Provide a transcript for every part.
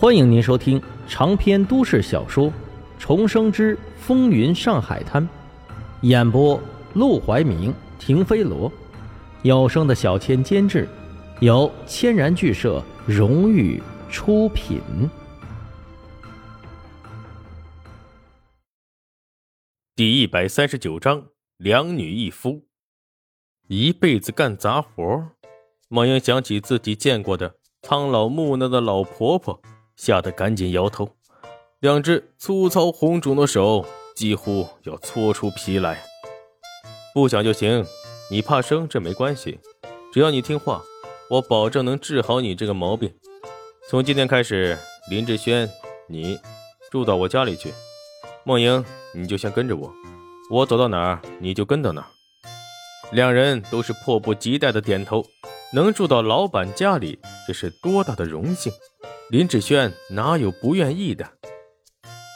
欢迎您收听长篇都市小说《重生之风云上海滩》，演播：陆怀明、停飞罗，有声的小千监制，由千然剧社荣誉出品。第一百三十九章：两女一夫，一辈子干杂活。孟英想起自己见过的苍老木讷的老婆婆。吓得赶紧摇头，两只粗糙红肿的手几乎要搓出皮来。不想就行，你怕生这没关系，只要你听话，我保证能治好你这个毛病。从今天开始，林志轩，你住到我家里去。梦莹，你就先跟着我，我走到哪儿你就跟到哪儿。两人都是迫不及待的点头，能住到老板家里，这是多大的荣幸！林志轩哪有不愿意的？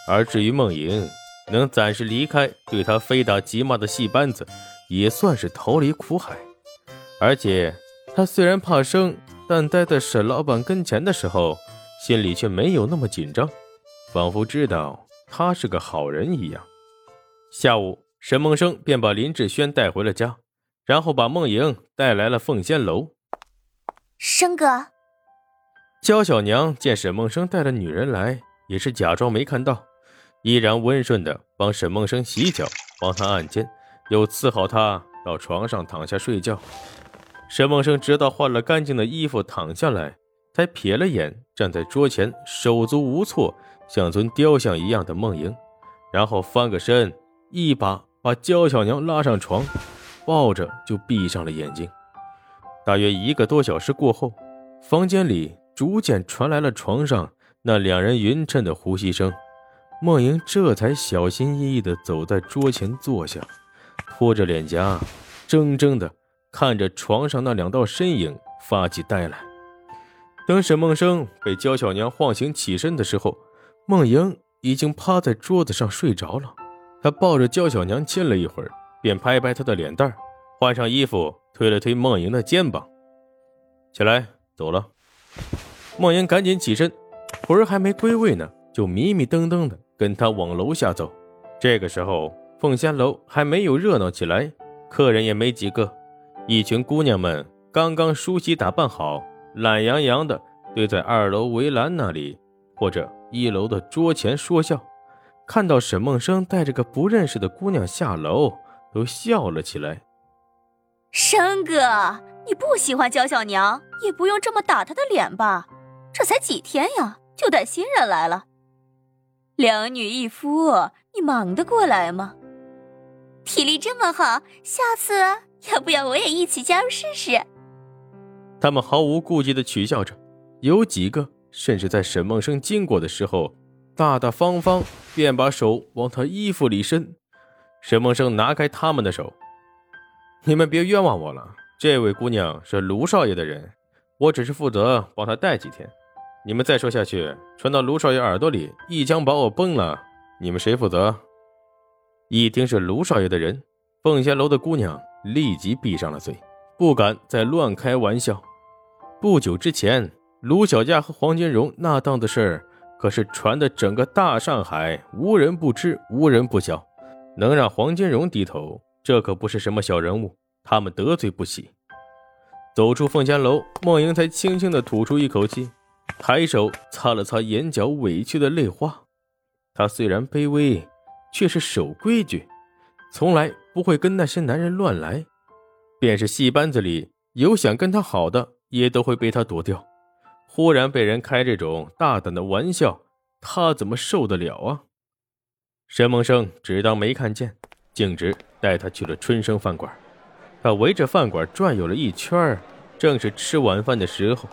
而至于梦莹，能暂时离开对他非打即骂的戏班子，也算是逃离苦海。而且他虽然怕生，但待在沈老板跟前的时候，心里却没有那么紧张，仿佛知道他是个好人一样。下午，沈梦生便把林志轩带回了家，然后把梦莹带来了凤仙楼。生哥。焦小娘见沈梦生带了女人来，也是假装没看到，依然温顺的帮沈梦生洗脚，帮他按肩，又伺候他到床上躺下睡觉。沈梦生直到换了干净的衣服躺下来，才瞥了眼站在桌前手足无措、像尊雕像一样的梦莹，然后翻个身，一把把焦小娘拉上床，抱着就闭上了眼睛。大约一个多小时过后，房间里。逐渐传来了床上那两人匀称的呼吸声，梦莹这才小心翼翼地走在桌前坐下，拖着脸颊，怔怔地看着床上那两道身影，发起呆来。等沈梦生被焦小娘晃醒起身的时候，梦莹已经趴在桌子上睡着了。他抱着焦小娘亲了一会儿，便拍拍她的脸蛋换上衣服，推了推梦莹的肩膀：“起来，走了。”莫言赶紧起身，魂还没归位呢，就迷迷瞪瞪的跟他往楼下走。这个时候，凤仙楼还没有热闹起来，客人也没几个，一群姑娘们刚刚梳洗打扮好，懒洋洋的堆在二楼围栏那里，或者一楼的桌前说笑。看到沈梦生带着个不认识的姑娘下楼，都笑了起来。生哥，你不喜欢焦小娘，也不用这么打她的脸吧？这才几天呀，就带新人来了。两女一夫，你忙得过来吗？体力这么好，下次要不要我也一起加入试试？他们毫无顾忌的取笑着，有几个甚至在沈梦生经过的时候，大大方方便把手往他衣服里伸。沈梦生拿开他们的手：“你们别冤枉我了，这位姑娘是卢少爷的人，我只是负责帮她带几天。”你们再说下去，传到卢少爷耳朵里，一枪把我崩了，你们谁负责？一听是卢少爷的人，凤仙楼的姑娘立即闭上了嘴，不敢再乱开玩笑。不久之前，卢小佳和黄金荣那档子事儿，可是传的整个大上海无人不知，无人不晓。能让黄金荣低头，这可不是什么小人物，他们得罪不起。走出凤仙楼，孟莹才轻轻地吐出一口气。抬手擦了擦眼角委屈的泪花，他虽然卑微，却是守规矩，从来不会跟那些男人乱来。便是戏班子里有想跟他好的，也都会被他躲掉。忽然被人开这种大胆的玩笑，他怎么受得了啊？沈梦生只当没看见，径直带他去了春生饭馆。他围着饭馆转悠了一圈，正是吃晚饭的时候。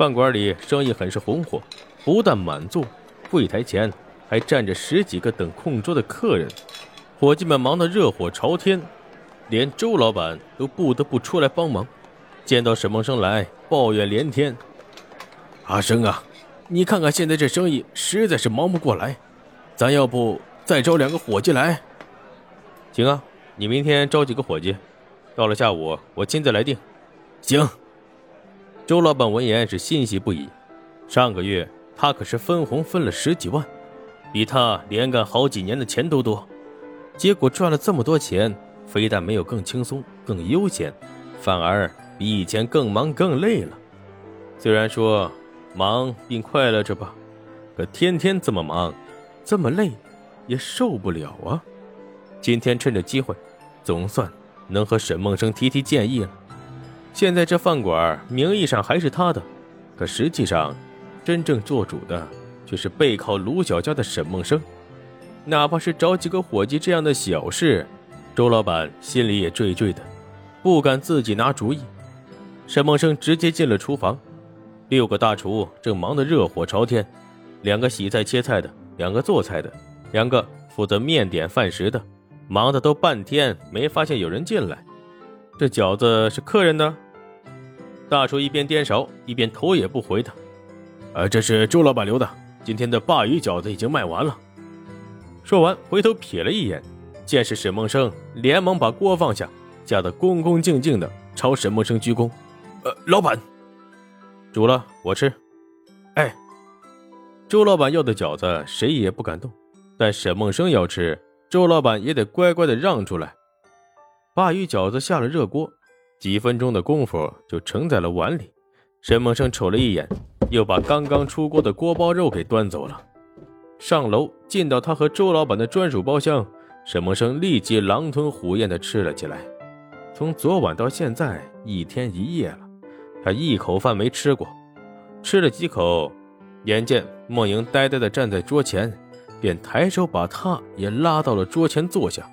饭馆里生意很是红火，不但满座，柜台前还站着十几个等空桌的客人，伙计们忙得热火朝天，连周老板都不得不出来帮忙。见到沈梦生来，抱怨连天：“阿生啊，你看看现在这生意实在是忙不过来，咱要不再招两个伙计来？”“行啊，你明天招几个伙计，到了下午我亲自来定。”“行。”周老板闻言是欣喜不已。上个月他可是分红分了十几万，比他连干好几年的钱都多。结果赚了这么多钱，非但没有更轻松、更悠闲，反而比以前更忙、更累了。虽然说忙并快乐着吧，可天天这么忙，这么累，也受不了啊。今天趁着机会，总算能和沈梦生提提建议了。现在这饭馆名义上还是他的，可实际上，真正做主的却是背靠卢小家的沈梦生。哪怕是找几个伙计这样的小事，周老板心里也惴惴的，不敢自己拿主意。沈梦生直接进了厨房，六个大厨正忙得热火朝天，两个洗菜切菜的，两个做菜的，两个负责面点饭食的，忙的都半天没发现有人进来。这饺子是客人的。大厨一边颠勺一边头也不回的：“呃，这是周老板留的，今天的鲅鱼饺子已经卖完了。”说完，回头瞥了一眼，见是沈梦生，连忙把锅放下，架得恭恭敬敬的朝沈梦生鞠躬：“呃，老板，煮了，我吃。”哎，周老板要的饺子谁也不敢动，但沈梦生要吃，周老板也得乖乖的让出来。鲅鱼饺子下了热锅，几分钟的功夫就盛在了碗里。沈梦生瞅了一眼，又把刚刚出锅的锅包肉给端走了。上楼进到他和周老板的专属包厢，沈梦生立即狼吞虎咽地吃了起来。从昨晚到现在一天一夜了，他一口饭没吃过。吃了几口，眼见梦莹呆呆地站在桌前，便抬手把他也拉到了桌前坐下，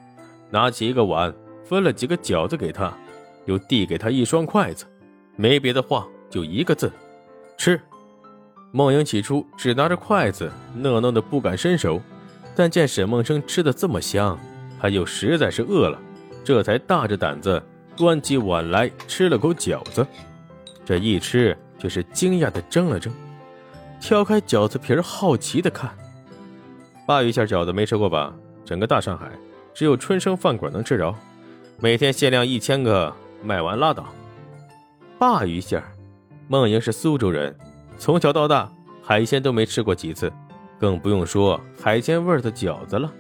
拿起一个碗。分了几个饺子给他，又递给他一双筷子，没别的话，就一个字：吃。梦莹起初只拿着筷子，讷讷的不敢伸手，但见沈梦生吃的这么香，他又实在是饿了，这才大着胆子端起碗来吃了口饺子。这一吃却是惊讶的怔了怔，挑开饺子皮儿，好奇的看。鲅鱼馅饺子没吃过吧？整个大上海，只有春生饭馆能吃着。每天限量一千个，卖完拉倒。鲅鱼馅儿，梦莹是苏州人，从小到大海鲜都没吃过几次，更不用说海鲜味的饺子了。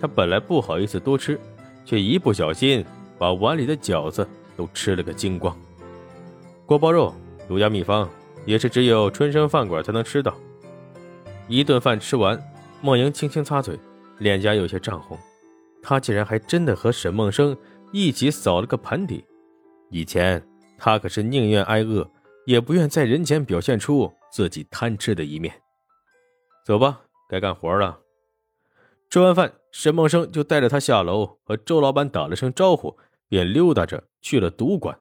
她本来不好意思多吃，却一不小心把碗里的饺子都吃了个精光。锅包肉独家秘方，也是只有春生饭馆才能吃到。一顿饭吃完，梦莹轻轻擦嘴，脸颊有些涨红。她竟然还真的和沈梦生。一起扫了个盘底。以前他可是宁愿挨饿，也不愿在人前表现出自己贪吃的一面。走吧，该干活了。吃完饭，沈梦生就带着他下楼，和周老板打了声招呼，便溜达着去了赌馆。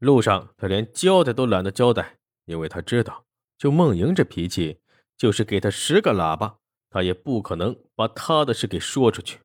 路上，他连交代都懒得交代，因为他知道，就梦莹这脾气，就是给他十个喇叭，他也不可能把他的事给说出去。